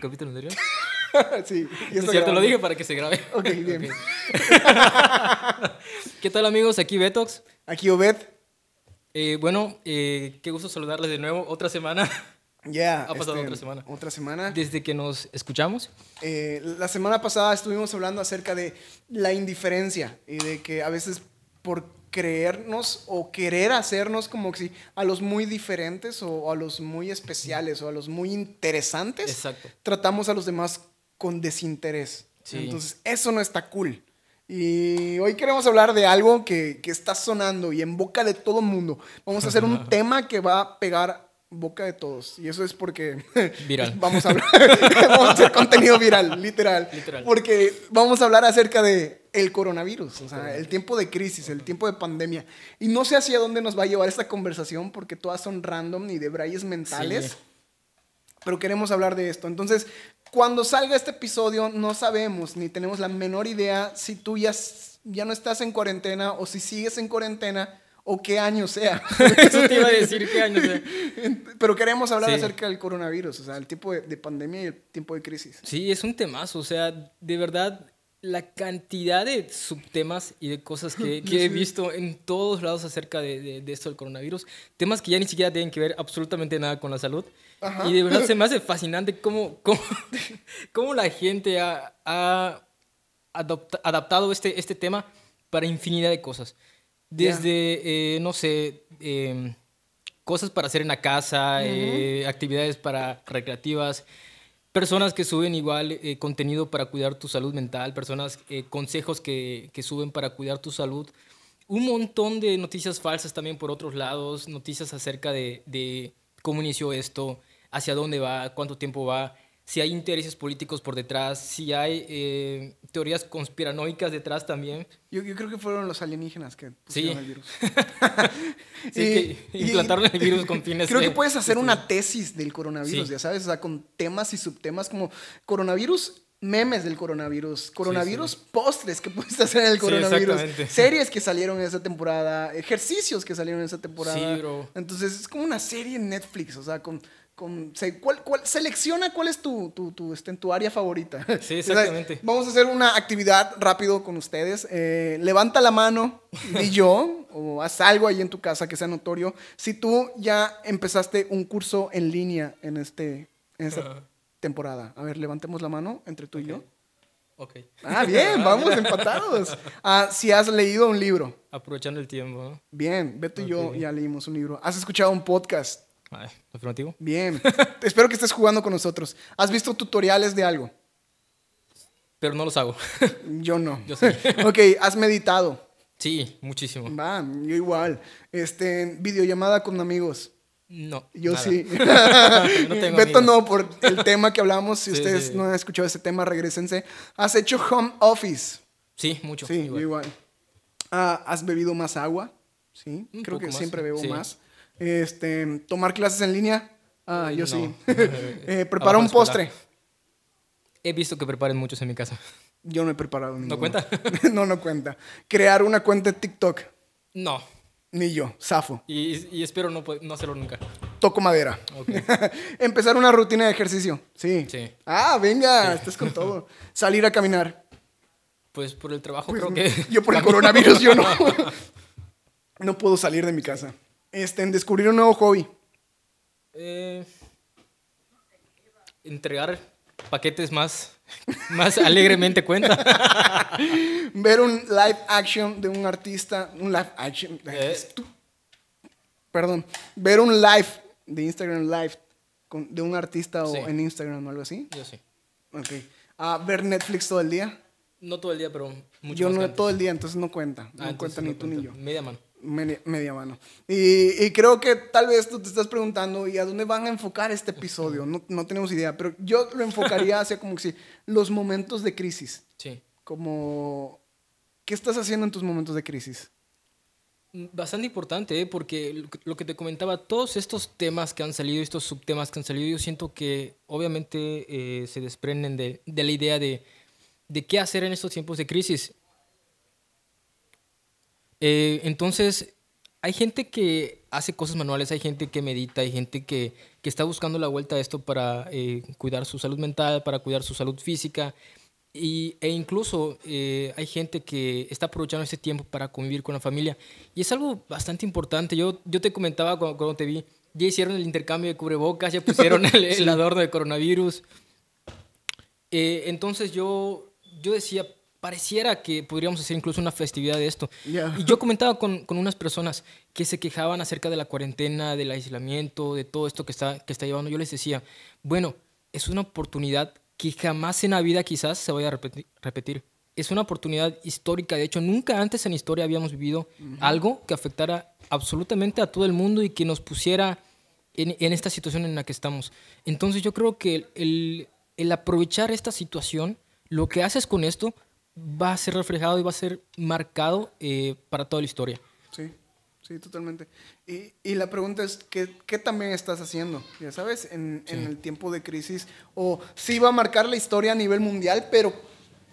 capítulo anterior? sí. Ya es cierto, lo dije para que se grabe. Ok, bien. Ok. ¿Qué tal amigos? Aquí Betox. Aquí Obed. Eh, bueno, eh, qué gusto saludarles de nuevo. Otra semana Ya. Ha pasado este, otra semana. Otra semana. desde que nos escuchamos. Eh, la semana pasada estuvimos hablando acerca de la indiferencia y de que a veces por creernos o querer hacernos como que si a los muy diferentes o a los muy especiales o a los muy interesantes, Exacto. tratamos a los demás con desinterés. Sí. Entonces, eso no está cool. Y hoy queremos hablar de algo que, que está sonando y en boca de todo el mundo. Vamos a hacer un tema que va a pegar boca de todos. Y eso es porque Viral. vamos a hablar, vamos a hacer contenido viral, literal. Literal. Porque vamos a hablar acerca de el coronavirus, o sea, el tiempo de crisis, el tiempo de pandemia. Y no sé hacia dónde nos va a llevar esta conversación porque todas son random y de brayes mentales Sí. pero queremos hablar de esto. Entonces, cuando salga este episodio, no sabemos ni tenemos la menor idea si tú ya, ya no estás en cuarentena o si sigues en cuarentena o qué año sea. Eso te iba a decir qué año sea. pero queremos hablar Sí. acerca del coronavirus, o sea, el tipo de, de pandemia y el tiempo de crisis. Sí, es un temazo. O sea, de verdad, la cantidad de subtemas y de cosas que, que he visto en todos lados acerca de, de- de esto del coronavirus. Temas que ya ni siquiera tienen que ver absolutamente nada con la salud. Ajá. Y de verdad se me hace fascinante cómo, cómo, cómo la gente ha, ha adopta- adaptado este, este tema para infinidad de cosas. Desde, eh, no sé, em, cosas para hacer en la casa, eh, actividades para recreativas, personas que suben igual eh, contenido para cuidar tu salud mental, personas, consejos que, que suben para cuidar tu salud. Un montón de noticias falsas también por otros lados, noticias acerca de, de cómo inició esto, hacia dónde va, cuánto tiempo va, si hay intereses políticos por detrás, si hay eh, teorías conspiranoicas detrás también. Yo, yo creo que fueron los alienígenas que Sí. pusieron el virus. Sí, que implantaron el virus con fines Creo de- que puedes hacer una tesis del coronavirus, Sí. ya sabes, o sea, con temas y subtemas como coronavirus, memes del coronavirus, coronavirus, postres que puedes hacer en el Sí, coronavirus, exactamente. series que salieron en esa temporada, ejercicios que salieron en esa temporada. Sí, bro. Entonces es como una serie en Netflix, o sea, con... con ¿cuál, cuál- selecciona cuál es tu, tu, tu, este, tu área favorita. Sí, O sea, exactamente. vamos a hacer una actividad rápido con ustedes. Eh, levanta la mano, di yo, o haz algo ahí en tu casa que sea notorio. Si tú ya empezaste un curso en línea en, este, en esta temporada. A ver, levantemos la mano entre tú y yo. Ok. Ah, bien, vamos empatados. Ah, si has leído un libro. Aprovechando el tiempo. ¿no? Bien, Beto y yo ya leímos un libro. ¿Has escuchado un podcast? Ay, afirmativo. Bien. Espero que estés jugando con nosotros. ¿Has visto tutoriales de algo? Pero no los hago. Yo no. Yo sí. ok, ¿has meditado? Sí, muchísimo. Va, yo igual. Este, videollamada con amigos. No. Yo nada. sí. No tengo Beto amigos. no, por el tema que hablamos. Si Sí, ustedes sí. no han escuchado ese tema, regresense. ¿Has hecho home office? Sí, mucho. Sí, igual. yo igual. Ah, ¿Has bebido más agua? Sí, Un creo que más, siempre bebo sí. más. Este, ¿Tomar clases en línea? Ah, yo No. sí. Eh, ¿Preparar un postre? He visto que preparen muchos en mi casa. Yo no he preparado ninguno. cuenta? no, no cuenta. ¿Crear una cuenta de TikTok? No. Ni yo, zafo. Y, y espero no, no hacerlo nunca. Toco madera. Ok. Empezar una rutina de ejercicio. Sí. Sí. Ah, venga, estás con todo. Salir a caminar. Pues por el trabajo Pues, creo que... Yo por el coronavirus, yo no. no puedo salir de mi casa. Este, en descubrir un nuevo hobby. Eh, entregar paquetes más, más alegremente cuenta. Ver un live action de un artista. Un live action. Eh. Perdón. Ver un live de Instagram Live con- de un artista o en Instagram o algo así. Yo sí. Ok. Ah, ver Netflix todo el día. No todo el día, pero mucho yo más no todo el día, entonces no cuenta. No Ah, entonces cuenta ni no tú ni yo. Media mano. Media, media mano. Y, y creo que tal vez tú te estás preguntando, ¿y a dónde van a enfocar este episodio? No, no tenemos idea, pero yo lo enfocaría hacia como que los momentos de crisis. Sí. Como, ¿qué estás haciendo en tus momentos de crisis? Bastante importante, ¿eh? porque lo que- lo que te comentaba, todos estos temas que han salido, estos subtemas que han salido, yo siento que obviamente eh, se desprenden de, de la idea de, de qué hacer en estos tiempos de crisis. Eh, entonces, hay gente que hace cosas manuales, hay gente que medita, hay gente que, que está buscando la vuelta a esto para eh, cuidar su salud mental, para cuidar su salud física. Y, e incluso eh, hay gente que está aprovechando ese tiempo para convivir con la familia. Y es algo bastante importante. Yo, yo te comentaba cuando, cuando te vi, ya hicieron el intercambio de cubrebocas, ya pusieron el, el adorno de coronavirus. Eh, entonces yo, yo decía, pareciera que podríamos hacer incluso una festividad de esto. Ya. Y yo comentaba con, con unas personas que se quejaban acerca de la cuarentena, del aislamiento, de todo esto que está, que está llevando. Yo les decía, bueno, es una oportunidad que jamás en la vida quizás se vaya a repeti- repetir. Es una oportunidad histórica. De hecho, nunca antes en la historia habíamos vivido algo que afectara absolutamente a todo el mundo y que nos pusiera en, en esta situación en la que estamos. Entonces yo creo que el, el- el aprovechar esta situación, lo que haces con esto va a ser reflejado y va a ser marcado eh, para toda la historia. Sí, sí, totalmente. Y, y la pregunta es, ¿qué, qué también estás haciendo? Ya sabes, en, en el tiempo de crisis. O sí va a marcar la historia a nivel mundial, pero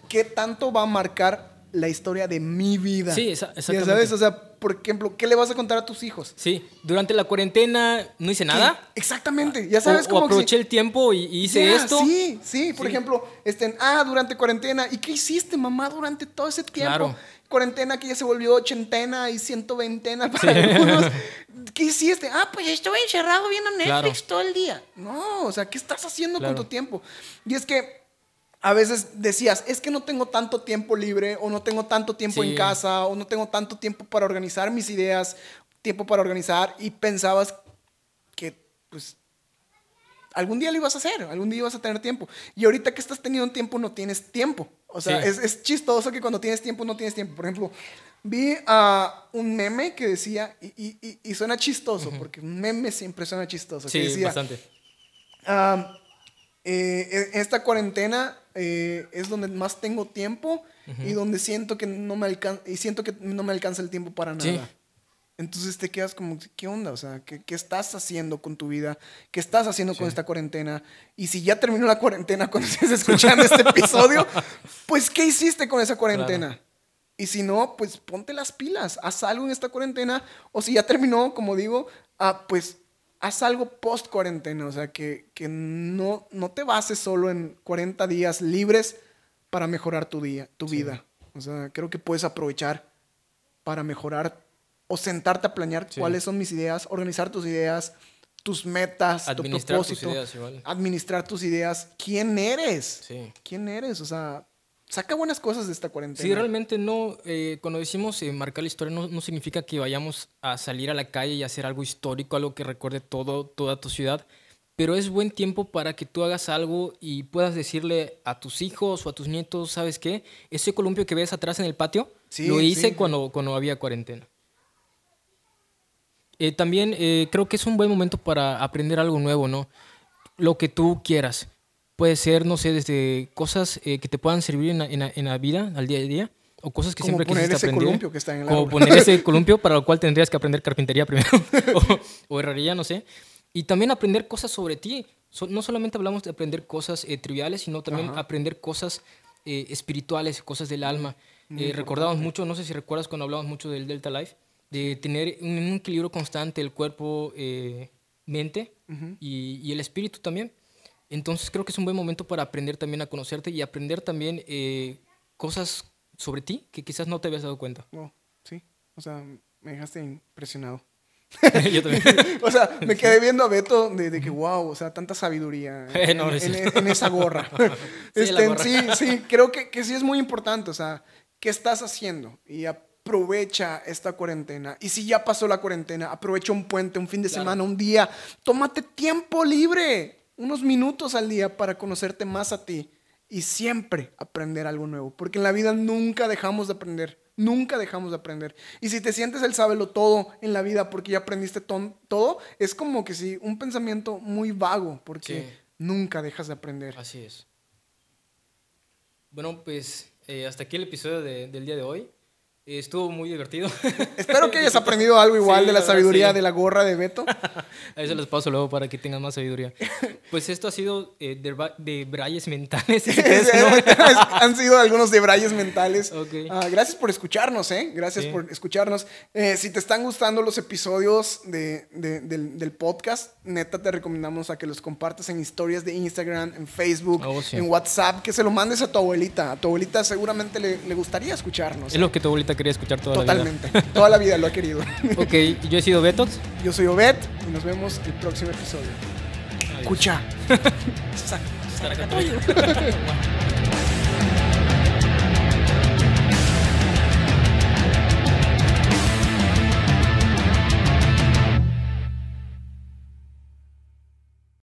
¿qué tanto va a marcar la historia de mi vida? Sí, esa- Ya exactamente. sabes, o sea, por ejemplo, ¿qué le vas a contar a tus hijos? Sí, durante la cuarentena no hice nada. ¿Qué? Exactamente, ya sabes o, o cómo aproveché el tiempo y, y hice esto. Sí, sí, por Sí. ejemplo, estén, ah, durante cuarentena. ¿Y qué hiciste, mamá, durante todo ese tiempo? Claro. Cuarentena que ya se volvió ochentena y ciento veintena para algunos. ¿Qué hiciste? Ah, pues estuve encerrado viendo Netflix Claro. todo el día. No, o sea, ¿qué estás haciendo Claro. con tu tiempo? Y es que a veces decías, es que no tengo tanto tiempo libre o no tengo tanto tiempo Sí. en casa o no tengo tanto tiempo para organizar mis ideas, tiempo para organizar y pensabas que pues algún día lo ibas a hacer, algún día ibas a tener tiempo. Y ahorita que estás teniendo tiempo, no tienes tiempo. O sea, Sí. es, es chistoso que cuando tienes tiempo, no tienes tiempo. Por ejemplo, vi a un meme que decía, y, y- y- suena chistoso, porque un meme siempre suena chistoso. que Sí, decía, bastante. ah, eh, en esta cuarentena eh, es donde más tengo tiempo y donde siento que no me alcanza y siento que no me alcanza el tiempo para nada. Sí. Entonces te quedas como, ¿qué onda? O sea, ¿qué, qué estás haciendo con tu vida? ¿Qué estás haciendo con esta cuarentena? Y si ya terminó la cuarentena cuando estés escuchando este episodio, pues ¿qué hiciste con esa cuarentena? Y si no, pues ponte las pilas, haz algo en esta cuarentena. O si ya terminó, como digo, ah, pues haz algo post cuarentena. O sea, que, que no, no te bases solo en 40 días libres para mejorar tu día, tu vida. O sea, creo que puedes aprovechar para mejorar o sentarte a planear Sí. cuáles son mis ideas, organizar tus ideas, tus metas, Administrar tu tus propósito, ideas igual. administrar tus ideas, quién eres, Sí. quién eres, o sea, saca buenas cosas de esta cuarentena. Sí, realmente no, eh, cuando decimos eh, marcar la historia no, no significa que vayamos a salir a la calle y hacer algo histórico, algo que recuerde todo, toda tu ciudad, pero es buen tiempo para que tú hagas algo y puedas decirle a tus hijos o a tus nietos, ¿sabes qué? Ese columpio que ves atrás en el patio, Sí, lo hice sí. cuando, cuando había cuarentena. Eh, también creo que es un buen momento para aprender algo nuevo, ¿no? Lo que tú quieras. Puede ser, no sé, desde cosas eh, que te puedan servir en la, en la- en la vida, al día a día, o cosas que Como siempre poner quisiste ese aprender. columpio que está en el Como poner ese columpio para lo cual tendrías que aprender carpintería primero, o, o herrería, no sé. Y también aprender cosas sobre ti. So- no solamente hablamos de aprender cosas eh, triviales, sino también Ajá. aprender cosas eh, espirituales, cosas del alma. Eh, recordamos mucho, no sé si recuerdas cuando hablamos mucho del Delta Life, de tener un, un equilibrio constante el cuerpo, eh, mente y, y el espíritu también. Entonces creo que es un buen momento para aprender también a conocerte y aprender también eh, cosas sobre ti que quizás no te habías dado cuenta. Wow, sí, o sea, me dejaste impresionado. Yo también. o sea, me quedé viendo a Beto de, de que, wow, o sea, tanta sabiduría Eh, en, no, no es en- cierto. en esa gorra. Sí, Este, gorra. sí, sí, creo que, que sí es muy importante, o sea, ¿qué estás haciendo? Y aprovecha esta cuarentena. Y si ya pasó la cuarentena, aprovecha un puente, un fin de Claro. semana, un día. Tómate tiempo libre, unos minutos al día para conocerte más a ti y siempre aprender algo nuevo. Porque en la vida nunca dejamos de aprender. Nunca dejamos de aprender. Y si te sientes el sábelo todo en la vida porque ya aprendiste todo, es como que sí, un pensamiento muy vago porque Sí. nunca dejas de aprender. Así es. Bueno, pues eh, hasta aquí el episodio de- del día de hoy. Estuvo muy divertido. Espero que hayas aprendido algo igual Sí, de la verdad, sabiduría sí. de la gorra de Beto. Ahí se los paso luego para que tengan más sabiduría. Pues esto ha sido eh, de, de brayes mentales. Han sido algunos debrayes mentales. Ok. Ah, gracias por escucharnos, ¿eh? Gracias Sí. por escucharnos. Eh, si te están gustando los episodios de- de- del, del podcast, neta te recomendamos a que los compartas en historias de Instagram, en Facebook, Oh, en WhatsApp, que se lo mandes a tu abuelita. A tu abuelita seguramente le, le gustaría escucharnos. Es lo que tu abuelita quería escuchar toda Totalmente. Toda la vida lo ha querido. la vida. Ok, yo he sido Betox. Yo soy Obed y nos vemos el próximo episodio. Adiós. Escucha. Saracatoyo.